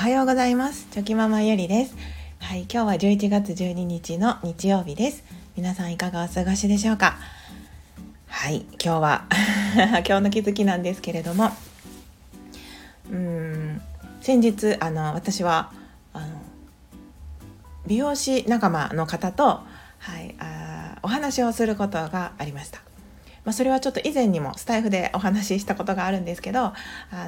はようございます。チョキママゆりです。はい今日は11月12日の日曜日です。皆さんいかがお過ごしでしょうか？はい今日は 今日の気づきなんですけれども。うん先日あの私はあの美容師仲間の方と、はい、あお話をすることがありました。まあ、それはちょっと以前にもスタイフでお話ししたことがあるんですけどあ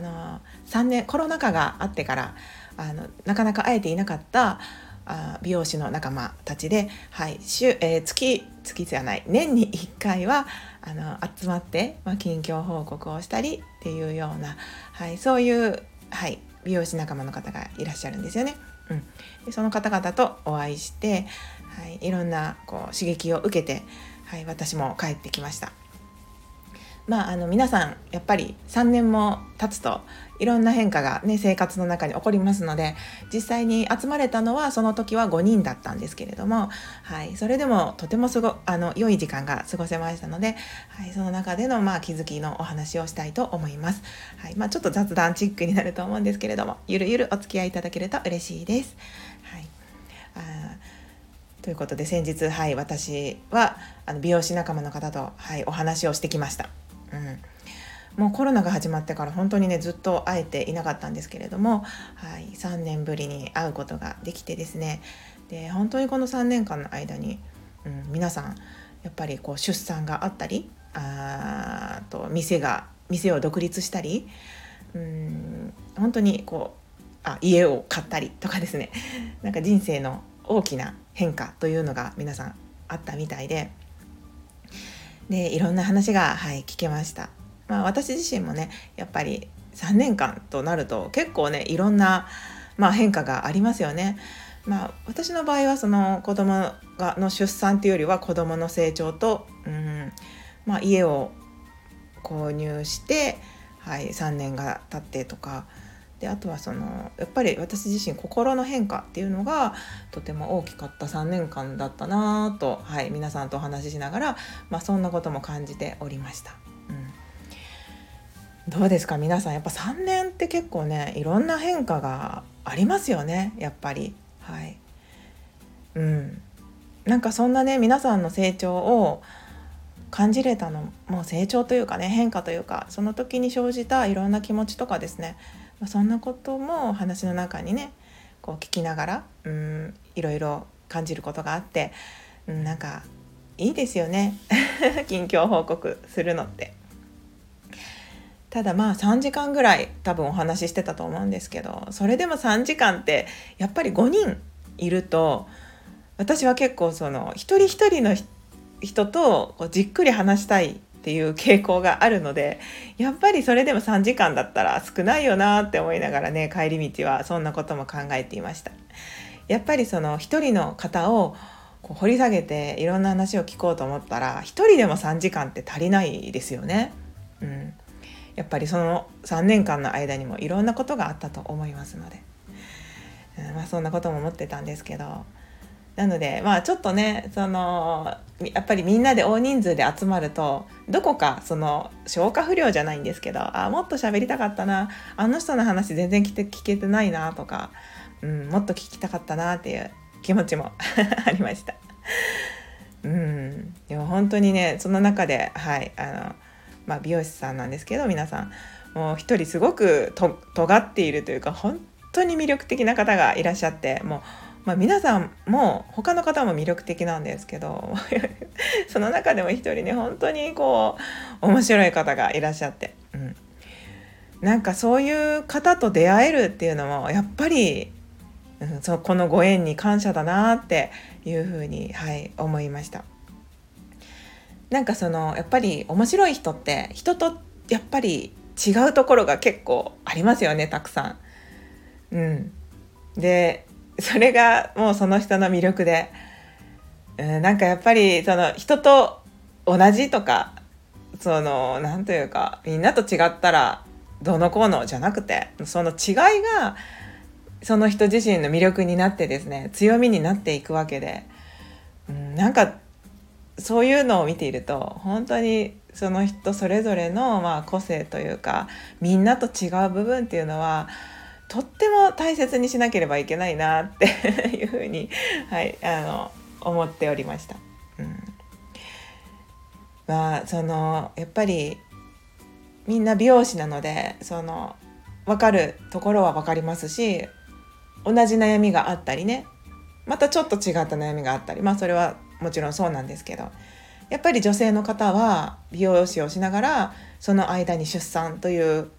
の3年コロナ禍があってからあのなかなか会えていなかったあ美容師の仲間たちで、はい週えー、月月じゃない年に1回はあの集まって、まあ、近況報告をしたりっていうような、はい、そういう、はい、美容師仲間の方がいらっしゃるんですよね。うん、でその方々とお会いして、はい、いろんなこう刺激を受けて、はい、私も帰ってきました。まあ、あの皆さんやっぱり3年も経つといろんな変化が、ね、生活の中に起こりますので実際に集まれたのはその時は5人だったんですけれども、はい、それでもとてもすごあの良い時間が過ごせましたので、はい、その中での、まあ、気づきのお話をしたいと思います、はいまあ、ちょっと雑談チックになると思うんですけれどもゆるゆるお付き合いいただけると嬉しいです。はいあということで先日、はい、私はあの美容師仲間の方と、はい、お話をしてきました。うん、もうコロナが始まってから本当にねずっと会えていなかったんですけれども、はい、3年ぶりに会うことができてですね。で本当にこの3年間の間に、うん、皆さんやっぱりこう出産があったりあと店が店を独立したりうん本当にこうあ家を買ったりとかですね。なんか人生の大きな変化というのが皆さんあったみたいで。でいろんな話が、はい、聞けました。まあ、私自身もねやっぱり3年間となると結構ねいろんな、まあ、変化がありますよね。まあ、私の場合はその子供がの出産っていうよりは子供の成長と、うんまあ、家を購入して、はい、3年が経ってとかであとはそのやっぱり私自身心の変化っていうのがとても大きかった3年間だったなと、はい、皆さんとお話ししながら、まあ、そんなことも感じておりました。うん、どうですか？皆さんやっぱ3年って結構ねいろんな変化がありますよねやっぱり。はい、うん、なんかそんなね皆さんの成長を感じれたのもう成長というかね変化というかその時に生じたいろんな気持ちとかですね、そんなことも話の中にねこう聞きながらうんいろいろ感じることがあって、うん、なんかいいですよね 近況報告するのって。ただまあ3時間ぐらい多分お話ししてたと思うんですけどそれでも3時間ってやっぱり5人いると私は結構その一人一人の人とこうじっくり話したいっていう傾向があるのでやっぱりそれでも3時間だったら少ないよなって思いながらね帰り道はそんなことも考えていました。やっぱりその一人の方をこう掘り下げていろんな話を聞こうと思ったら一人でも3時間って足りないですよね。うん。やっぱりその3年間の間にもいろんなことがあったと思いますので、うん、まあそんなことも思ってたんですけどなのでまあちょっとねそのやっぱりみんなで大人数で集まるとどこかその消化不良じゃないんですけどあもっと喋りたかったなあの人の話全然聞けてないなとか、うん、もっと聞きたかったなっていう気持ちも ありました。うん、でも本当にねその中ではいあの、まあ、美容師さんなんですけど皆さんもう一人すごくと尖っているというか本当に魅力的な方がいらっしゃってもうまあ、皆さんも他の方も魅力的なんですけど その中でも一人ね本当にこう面白い方がいらっしゃって、うん、なんかそういう方と出会えるっていうのもやっぱり、うん、そこのご縁に感謝だなっていうふうに、はい、思いました。なんかそのやっぱり面白い人って人とやっぱり違うところが結構ありますよねたくさん。うん、でそれがもうその人の魅力で、うん、なんかやっぱりその人と同じとかその何というかみんなと違ったらどのこうのじゃなくてその違いがその人自身の魅力になってですね強みになっていくわけで、うん、なんかそういうのを見ていると本当にその人それぞれのまあ個性というかみんなと違う部分っていうのはとっても大切にしなければいけないなって いうふうに、はい、あの思っておりました。うん。まあそのやっぱりみんな美容師なのでその分かるところは分かりますし同じ悩みがあったりね。またちょっと違った悩みがあったり。まあそれはもちろんそうなんですけど。やっぱり女性の方は美容師をしながらその間に出産という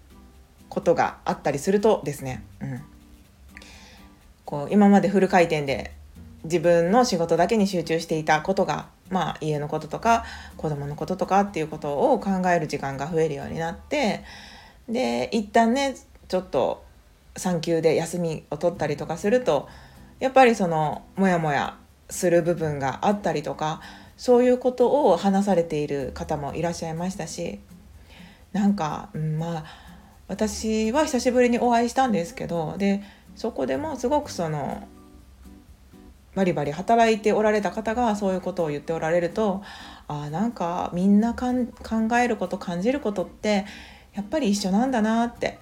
ことがあったりするとですね、うん、こう今までフル回転で自分の仕事だけに集中していたことがまあ家のこととか子供のこととかっていうことを考える時間が増えるようになってで一旦ねちょっと産休で休みを取ったりとかするとやっぱりそのモヤモヤする部分があったりとかそういうことを話されている方もいらっしゃいましたしなんか、ん、まあ私は久しぶりにお会いしたんですけどでそこでもすごくそのバリバリ働いておられた方がそういうことを言っておられるとあなんかみんな考えること感じることってやっぱり一緒なんだなって。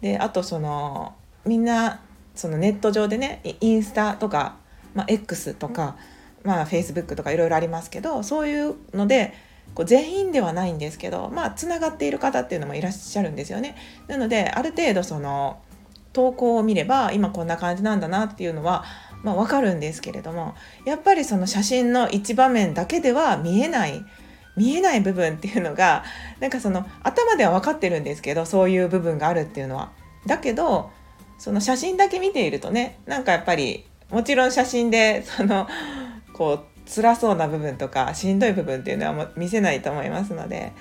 であとそのみんなそのネット上でねインスタとか、まあ、X とか、まあ、Facebook とかいろいろありますけどそういうのでこう全員ではないんですけどまあつながっている方っていうのもいらっしゃるんですよね。なのである程度その投稿を見れば今こんな感じなんだなっていうのはまあ、分かるんですけれどもやっぱりその写真の一場面だけでは見えない見えない部分っていうのがなんかその頭では分かってるんですけどそういう部分があるっていうのは。だけどその写真だけ見ているとねなんかやっぱりもちろん写真でそのこう辛そうな部分とかしんどい部分っていうのは見せないと思いますので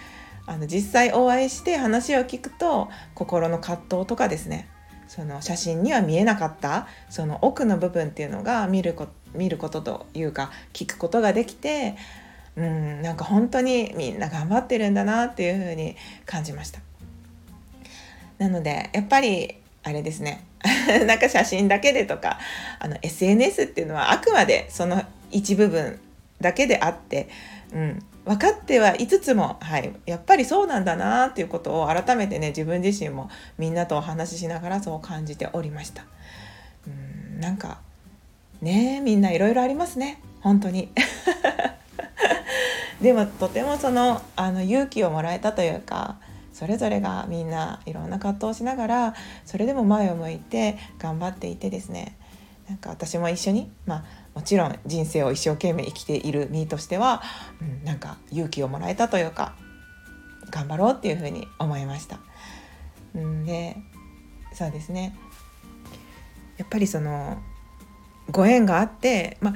あの実際お会いして話を聞くと心の葛藤とかですねその写真には見えなかったその奥の部分っていうのが見るこ見ることというか聞くことができてうんなんか本当にみんな頑張ってるんだなっていうふうに感じました。なのでやっぱりあれですね なんか写真だけでとかあの SNS っていうのはあくまでその一部分だけであって、うん、分かってはいつつも、はい、やっぱりそうなんだなっていうことを改めてね自分自身もみんなとお話ししながらそう感じておりました。うんなんかねみんないろいろありますね。本当に。でもとてもそのあの勇気をもらえたというかそれぞれがみんないろんな葛藤をしながらそれでも前を向いて頑張っていてですねなんか私も一緒にまあもちろん人生を一生懸命生きている身としては、うん、なんか勇気をもらえたというか頑張ろうっていうふうに思いました。んでそうですねやっぱりそのご縁があってまあ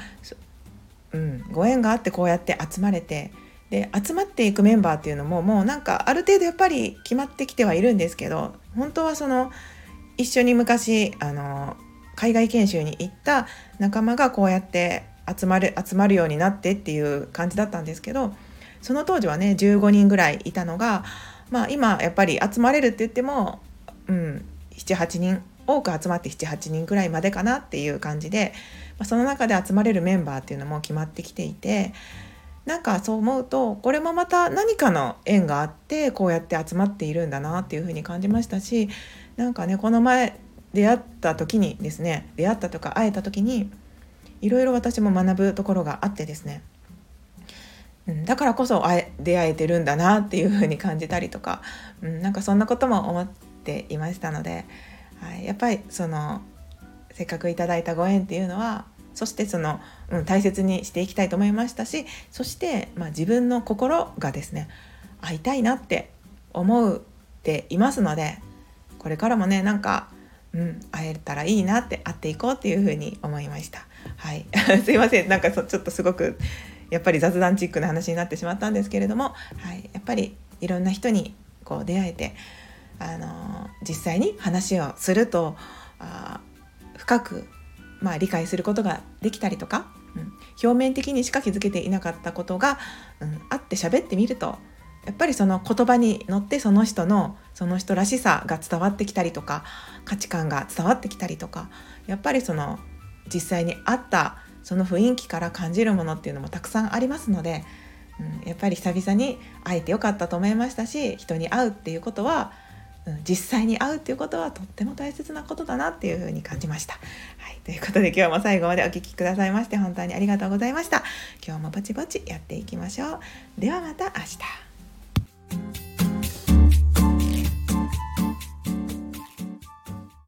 うん、ご縁があってこうやって集まれてで集まっていくメンバーっていうのももうなんかある程度やっぱり決まってきてはいるんですけど本当はその一緒に昔あの海外研修に行った仲間がこうやって集まる集まるようになってっていう感じだったんですけどその当時はね15人ぐらいいたのが、まあ、今やっぱり集まれるって言っても、うん、78人多く集まって78人ぐらいまでかなっていう感じで、ま、その中で集まれるメンバーっていうのも決まってきていてなんかそう思うとこれもまた何かの縁があってこうやって集まっているんだなっていうふうに感じましたしなんかねこの前出会った時にですね出会ったとか会えた時にいろいろ私も学ぶところがあってですね、だからこそ出会えてるんだなっていうふうに感じたりとか、うん、なんかそんなことも思っていましたので、はい、やっぱりそのせっかくいただいたご縁っていうのはそしてその、うん、大切にしていきたいと思いましたしそして、まあ、自分の心がですね会いたいなって思っていますのでこれからもねなんかうん、会えたらいいなって会っていこうっていうふうに思いました。はい、すいません。なんかちょっとすごくやっぱり雑談チックな話になってしまったんですけれども、はい、やっぱりいろんな人にこう出会えて、あの実際に話をするとあ深く、まあ、理解することができたりとか、うん、表面的にしか気づけていなかったことが、うん、あって喋ってみるとやっぱりその言葉に乗ってその人のその人らしさが伝わってきたりとか価値観が伝わってきたりとかやっぱりその実際にあったその雰囲気から感じるものっていうのもたくさんありますので、うん、やっぱり久々に会えてよかったと思いましたし人に会うっていうことはうん、実際に会うっていうことはとっても大切なことだなっていうふうに感じました。はい、ということで今日も最後までお聴きくださいまして本当にありがとうございました。今日もぼちぼちやっていきましょう。ではまた明日。thank you